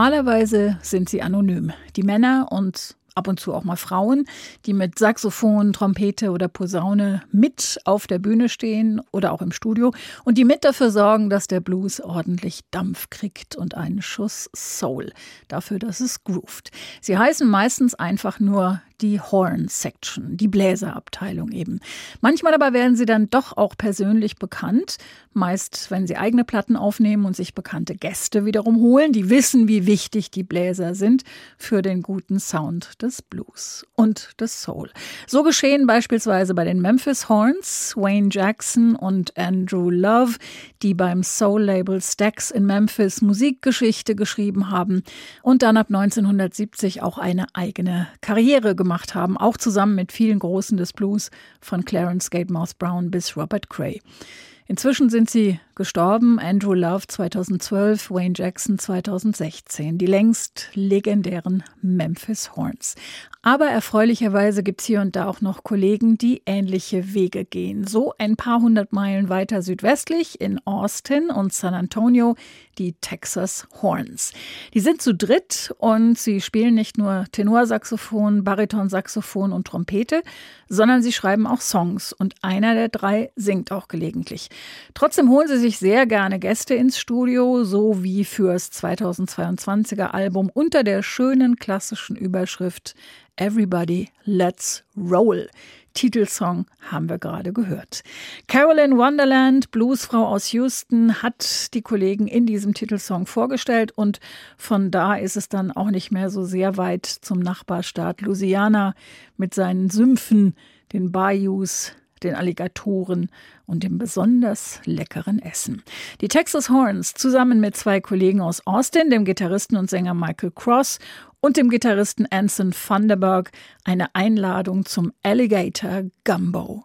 Normalerweise sind sie anonym. Die Männer und ab und zu auch mal Frauen, die mit Saxophon, Trompete oder Posaune mit auf der Bühne stehen oder auch im Studio und die mit dafür sorgen, dass der Blues ordentlich Dampf kriegt und einen Schuss Soul. Dafür, dass es groovt. Sie heißen meistens einfach nur die Horn Section, die Bläserabteilung eben. Manchmal aber werden sie dann doch auch persönlich bekannt, meist wenn sie eigene Platten aufnehmen und sich bekannte Gäste wiederum holen, die wissen, wie wichtig die Bläser sind für den guten Sound des Blues und des Soul. So geschehen beispielsweise bei den Memphis Horns, Wayne Jackson und Andrew Love, die beim Soul-Label Stax in Memphis Musikgeschichte geschrieben haben und dann ab 1970 auch eine eigene Karriere gemacht gemacht haben, auch zusammen mit vielen Großen des Blues, von Clarence Gatemouth Brown bis Robert Cray. Inzwischen sind sie gestorben. Andrew Love 2012, Wayne Jackson 2016. Die längst legendären Memphis Horns. Aber erfreulicherweise gibt es hier und da auch noch Kollegen, die ähnliche Wege gehen. So ein paar hundert Meilen weiter südwestlich in Austin und San Antonio die Texas Horns. Die sind zu dritt und sie spielen nicht nur Tenorsaxophon, Baritonsaxophon und Trompete, sondern sie schreiben auch Songs und einer der drei singt auch gelegentlich. Trotzdem holen sie sich sehr gerne Gäste ins Studio, so wie fürs 2022er Album unter der schönen klassischen Überschrift Everybody Let's Roll. Titelsong haben wir gerade gehört. Carolyn Wonderland, Bluesfrau aus Houston, hat die Kollegen in diesem Titelsong vorgestellt und von da ist es dann auch nicht mehr so sehr weit zum Nachbarstaat Louisiana mit seinen Sümpfen, den Bayous, den Alligatoren und dem besonders leckeren Essen. Die Texas Horns zusammen mit zwei Kollegen aus Austin, dem Gitarristen und Sänger Michael Cross und dem Gitarristen Anson Thunderberg, eine Einladung zum Alligator Gumbo.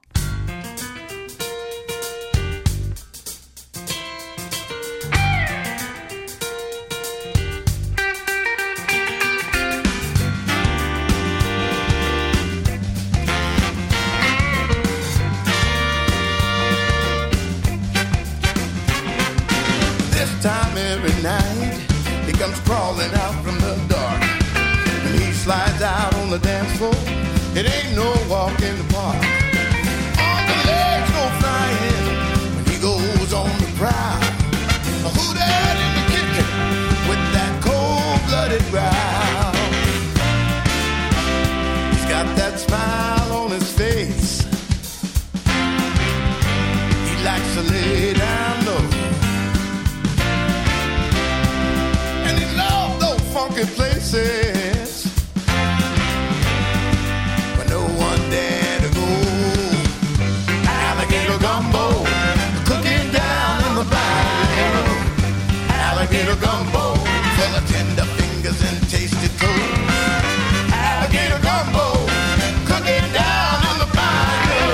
Crawling out from the dark. When he slides out on the dance floor, it ain't no walk in the park. All the legs go flying when he goes on the prowl. Who that in the kitchen with that cold-blooded growl? He's got that smile on his face. He likes to lay funky places where no one dare to go. Alligator gumbo, cooking down in the bayou. Alligator gumbo, full of tender fingers and tasty toes. Alligator gumbo, cooking down in the bayou.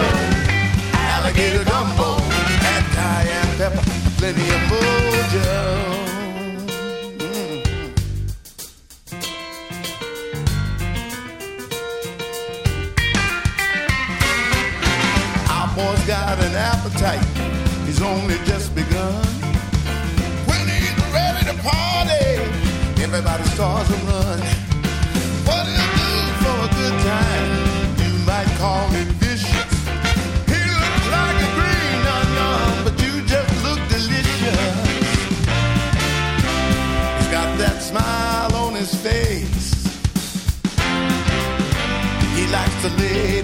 Alligator gumbo, and cayenne pepper, plenty of everybody starts to run. What do you do for a good time? You might call me vicious. He looks like a green onion, but you just look delicious. He's got that smile on his face. He likes to lay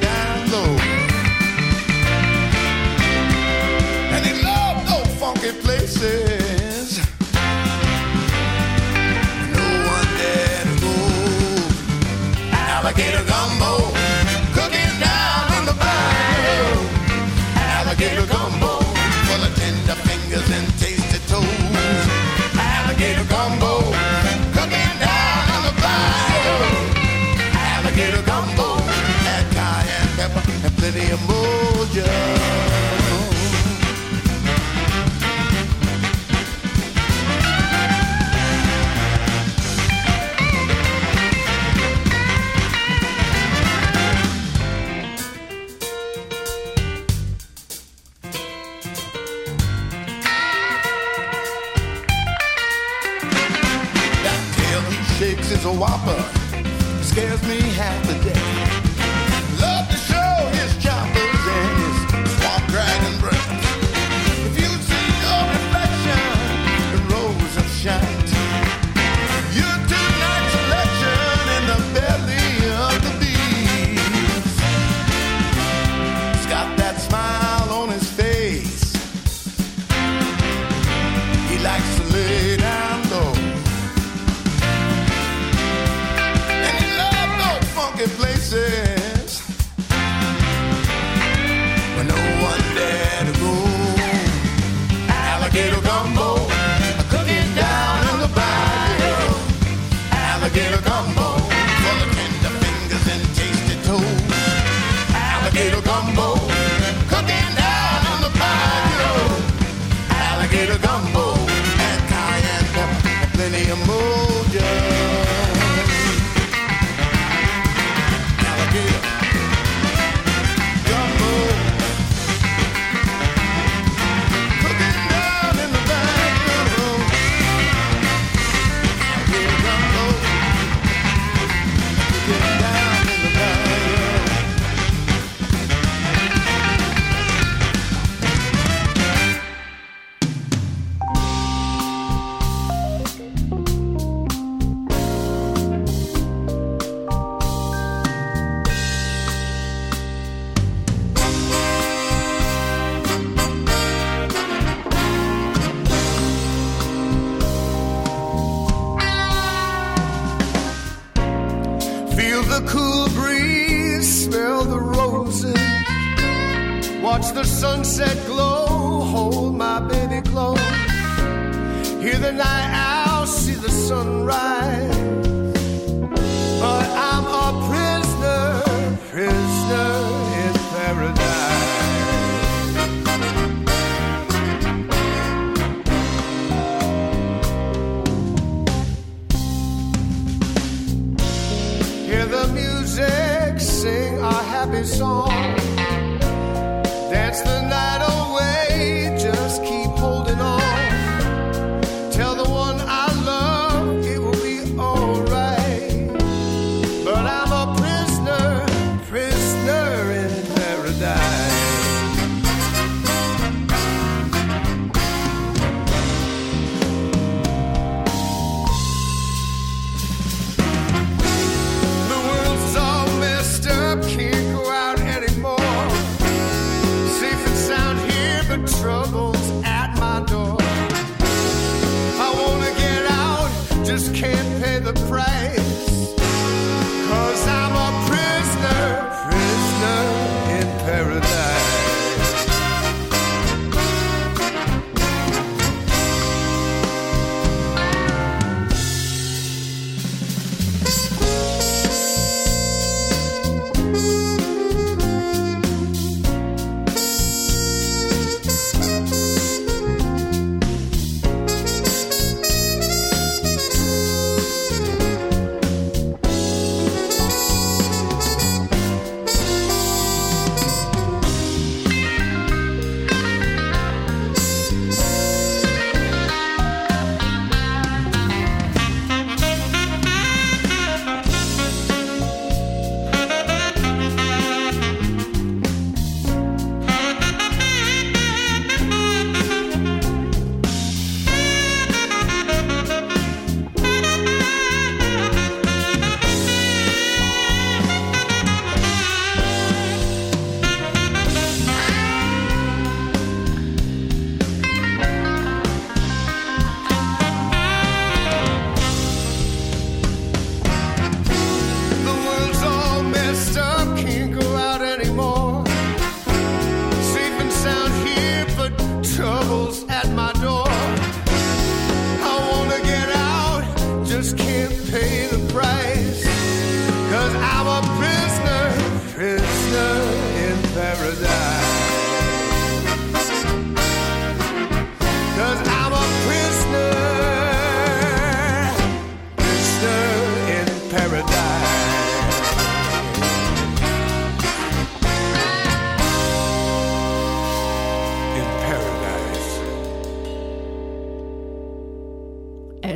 Shine.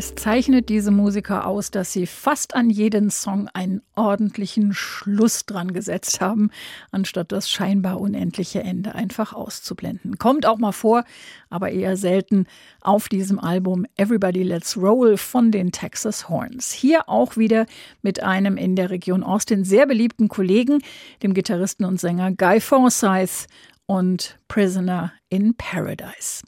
Es zeichnet diese Musiker aus, dass sie fast an jeden Song einen ordentlichen Schluss dran gesetzt haben, anstatt das scheinbar unendliche Ende einfach auszublenden. Kommt auch mal vor, aber eher selten auf diesem Album Everybody Let's Roll von den Texas Horns. Hier auch wieder mit einem in der Region Austin sehr beliebten Kollegen, dem Gitarristen und Sänger Guy Forsyth und Prisoner in Paradise.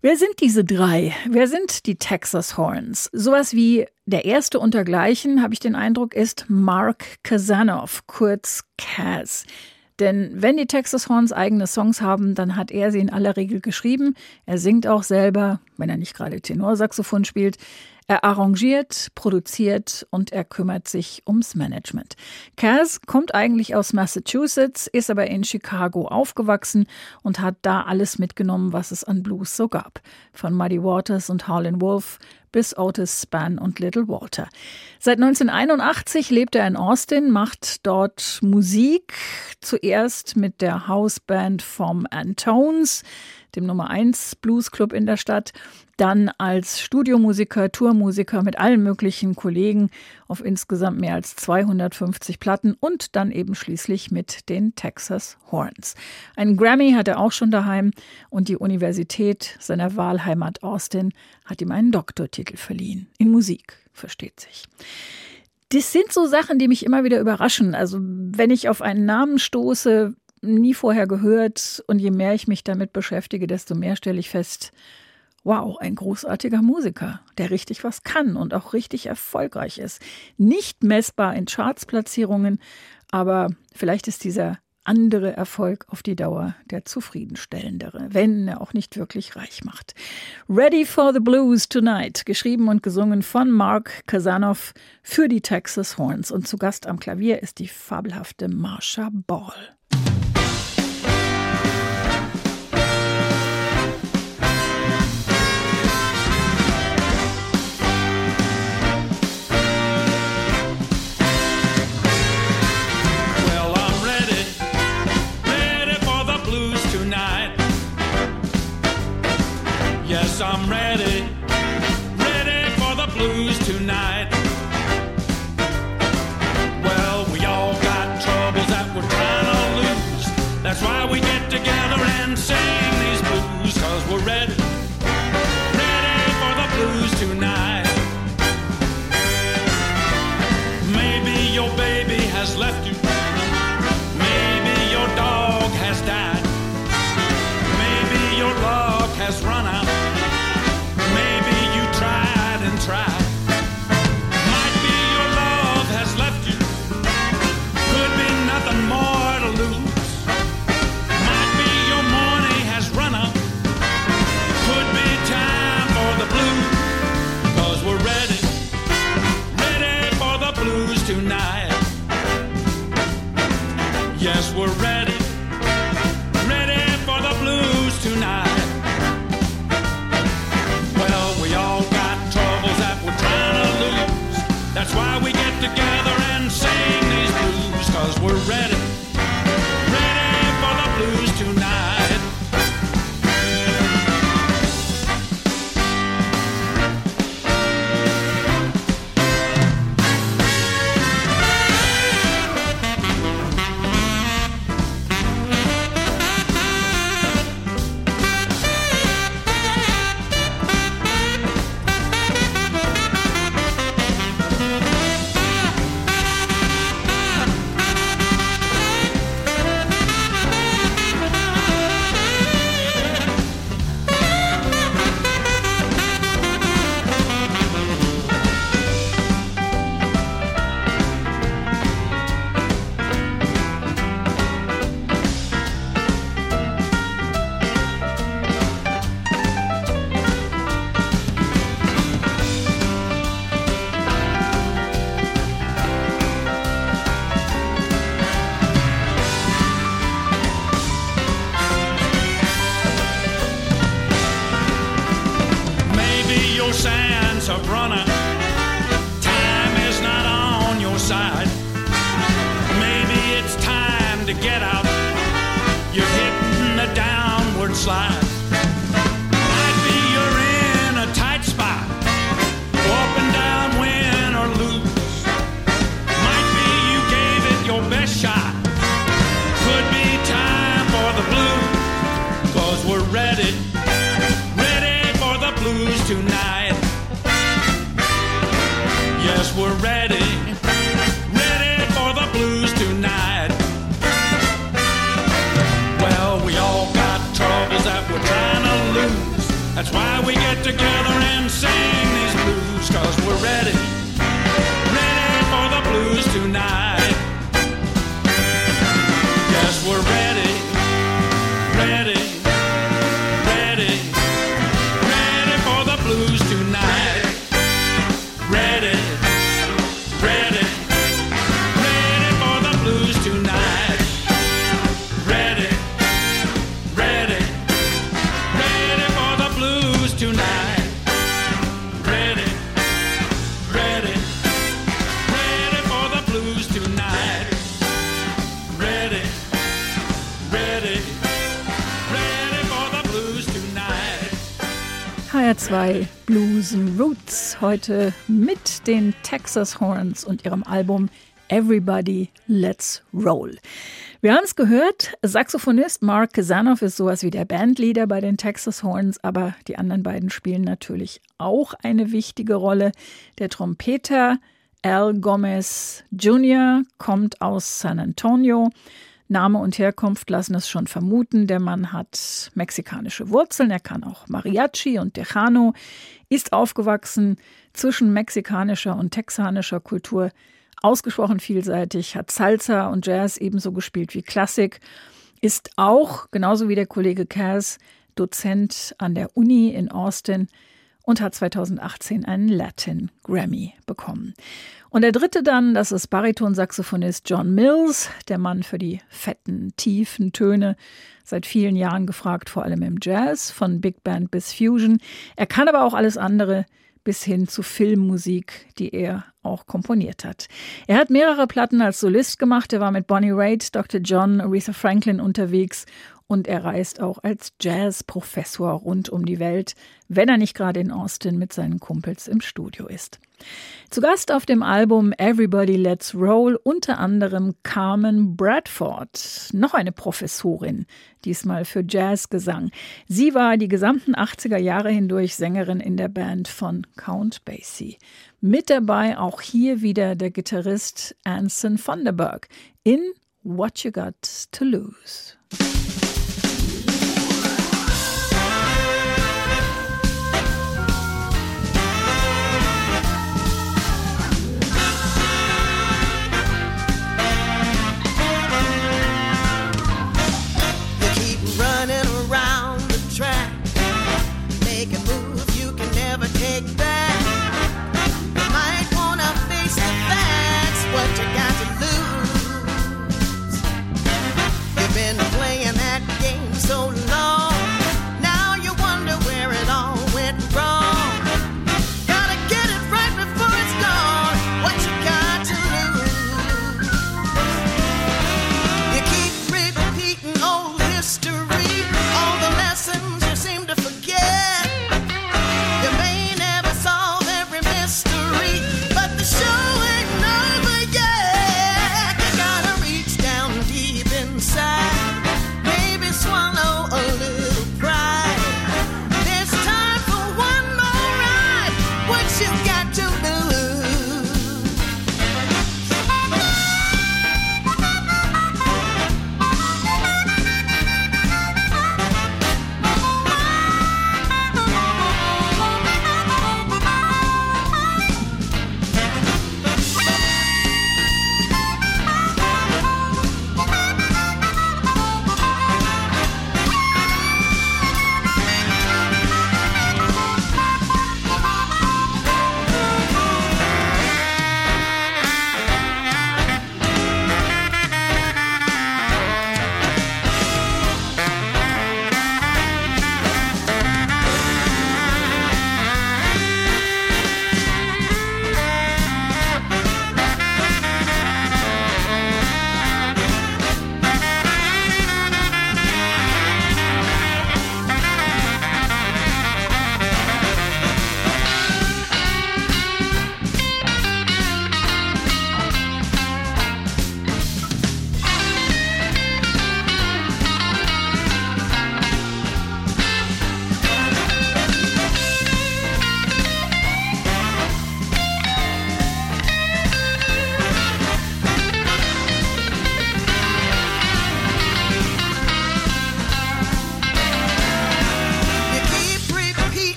Wer sind diese drei? Wer sind die Texas Horns? Sowas wie der erste untergleichen, habe ich den Eindruck, ist Mark Kazanov, kurz Kaz. Denn wenn die Texas Horns eigene Songs haben, dann hat er sie in aller Regel geschrieben. Er singt auch selber, wenn er nicht gerade Tenorsaxophon spielt. Er arrangiert, produziert und er kümmert sich ums Management. Kaz kommt eigentlich aus Massachusetts, ist aber in Chicago aufgewachsen und hat da alles mitgenommen, was es an Blues so gab. Von Muddy Waters und Howlin' Wolf bis Otis Spann und Little Walter. Seit 1981 lebt er in Austin, macht dort Musik, zuerst mit der Hausband vom Antones, dem Nummer 1 Bluesclub in der Stadt, dann als Studiomusiker, Tourmusiker mit allen möglichen Kollegen auf insgesamt mehr als 250 Platten und dann eben schließlich mit den Texas Horns. Einen Grammy hat er auch schon daheim und die Universität seiner Wahlheimat Austin hat ihm einen Doktortitel verliehen. In Musik, versteht sich. Das sind so Sachen, die mich immer wieder überraschen. Also wenn ich auf einen Namen stoße, nie vorher gehört und je mehr ich mich damit beschäftige, desto mehr stelle ich fest, wow, ein großartiger Musiker, der richtig was kann und auch richtig erfolgreich ist. Nicht messbar in Chartsplatzierungen, aber vielleicht ist dieser andere Erfolg auf die Dauer der zufriedenstellendere, wenn er auch nicht wirklich reich macht. Ready for the Blues Tonight, geschrieben und gesungen von Mark Kazanoff für die Texas Horns. Und zu Gast am Klavier ist die fabelhafte Marsha Ball. I'm ready, ready for the blues tonight. Well, we all got troubles that we're trying to lose. That's why we get together and sing these blues, cause we're ready, ready for the blues tonight. again. To get out. You're hitting a downward slide. Together and sing these blues, cause we're ready, ready Heute mit den Texas Horns und ihrem Album Everybody Let's Roll. Wir haben es gehört, Saxophonist Mark Kazanoff ist sowas wie der Bandleader bei den Texas Horns, aber die anderen beiden spielen natürlich auch eine wichtige Rolle. Der Trompeter Al Gomez Jr. kommt aus San Antonio. Name und Herkunft lassen es schon vermuten. Der Mann hat mexikanische Wurzeln, er kann auch Mariachi und Tejano, ist aufgewachsen zwischen mexikanischer und texanischer Kultur, ausgesprochen vielseitig, hat Salsa und Jazz ebenso gespielt wie Klassik, ist auch, genauso wie der Kollege Cass, Dozent an der Uni in Austin und hat 2018 einen Latin Grammy bekommen. Und der dritte dann, das ist Baritonsaxophonist John Mills, der Mann für die fetten, tiefen Töne, seit vielen Jahren gefragt, vor allem im Jazz, von Big Band bis Fusion. Er kann aber auch alles andere, bis hin zu Filmmusik, die er auch komponiert hat. Er hat mehrere Platten als Solist gemacht. Er war mit Bonnie Raitt, Dr. John, Aretha Franklin unterwegs und er reist auch als Jazzprofessor rund um die Welt, wenn er nicht gerade in Austin mit seinen Kumpels im Studio ist. Zu Gast auf dem Album Everybody Let's Roll unter anderem Carmen Bradford, noch eine Professorin, diesmal für Jazzgesang. Sie war die gesamten 80er Jahre hindurch Sängerin in der Band von Count Basie. Mit dabei auch hier wieder der Gitarrist Anson Thunderberg in What You Got to Lose. What you got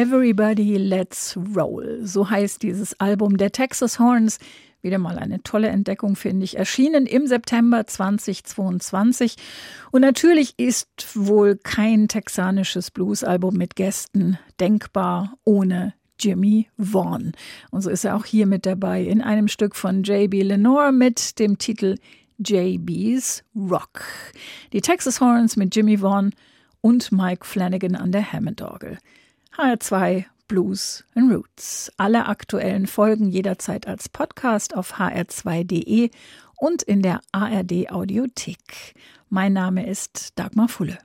Everybody Let's Roll. So heißt dieses Album der Texas Horns. Wieder mal eine tolle Entdeckung, finde ich. Erschienen im September 2022. Und natürlich ist wohl kein texanisches Bluesalbum mit Gästen denkbar ohne Jimmy Vaughn. Und so ist er auch hier mit dabei in einem Stück von J.B. Lenore mit dem Titel JB's Rock. Die Texas Horns mit Jimmy Vaughn und Mike Flanagan an der Hammond-Orgel. HR2 Blues and Roots. Alle aktuellen Folgen jederzeit als Podcast auf hr2.de und in der ARD Audiothek. Mein Name ist Dagmar Fulle.